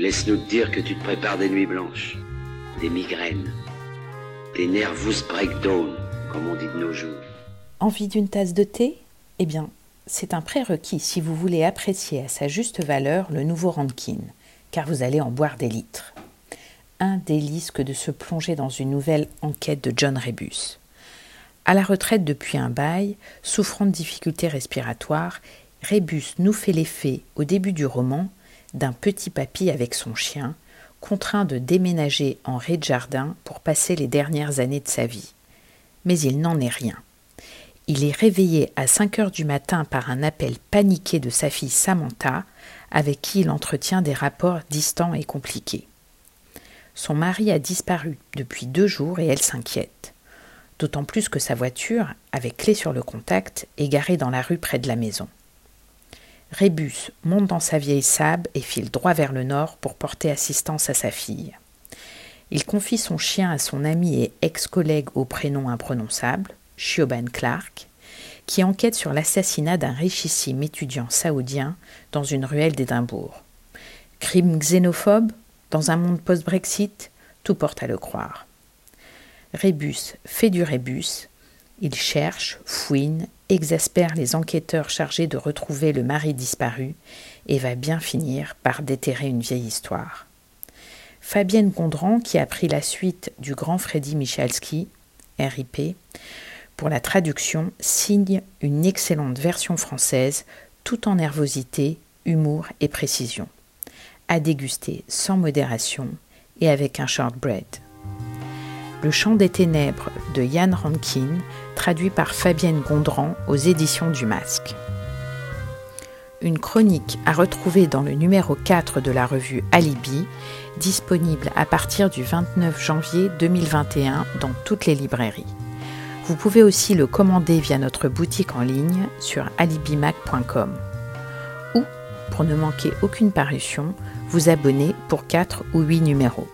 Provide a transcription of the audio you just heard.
Laisse-nous te dire que tu te prépares des nuits blanches, des migraines, des nervous breakdown, comme on dit de nos jours. Envie d'une tasse de thé? Eh bien, c'est un prérequis si vous voulez apprécier à sa juste valeur le nouveau Rankin, car vous allez en boire des litres. Un délice que de se plonger dans une nouvelle enquête de John Rebus. À la retraite depuis un bail, souffrant de difficultés respiratoires, Rebus nous fait l'effet, au début du roman, d'un petit papy avec son chien, contraint de déménager en rez de jardin pour passer les dernières années de sa vie. Mais il n'en est rien. Il est réveillé à 5 heures du matin par un appel paniqué de sa fille Samantha, avec qui il entretient des rapports distants et compliqués. Son mari a disparu depuis deux jours et elle s'inquiète. D'autant plus que sa voiture, avec clé sur le contact, est garée dans la rue près de la maison. Rébus monte dans sa vieille sable et file droit vers le nord pour porter assistance à sa fille. Il confie son chien à son ami et ex-collègue au prénom imprononçable, Shioban Clark, qui enquête sur l'assassinat d'un richissime étudiant saoudien dans une ruelle d'Édimbourg. Crime xénophobe Dans un monde post-Brexit Tout porte à le croire. Rébus fait du rébus, il cherche, fouine, exaspère les enquêteurs chargés de retrouver le mari disparu et va bien finir par déterrer une vieille histoire. Fabienne Gondran, qui a pris la suite du grand Freddy Michalski, RIP, pour la traduction, signe une excellente version française, tout en nervosité, humour et précision. À déguster sans modération et avec un shortbread. Le chant des ténèbres de Yann Rankin, traduit par Fabienne Gondran aux éditions du Masque. Une chronique à retrouver dans le numéro 4 de la revue Alibi, disponible à partir du 29 janvier 2021 dans toutes les librairies. Vous pouvez aussi le commander via notre boutique en ligne sur alibimac.com. Ou, pour ne manquer aucune parution, vous abonner pour 4 ou 8 numéros.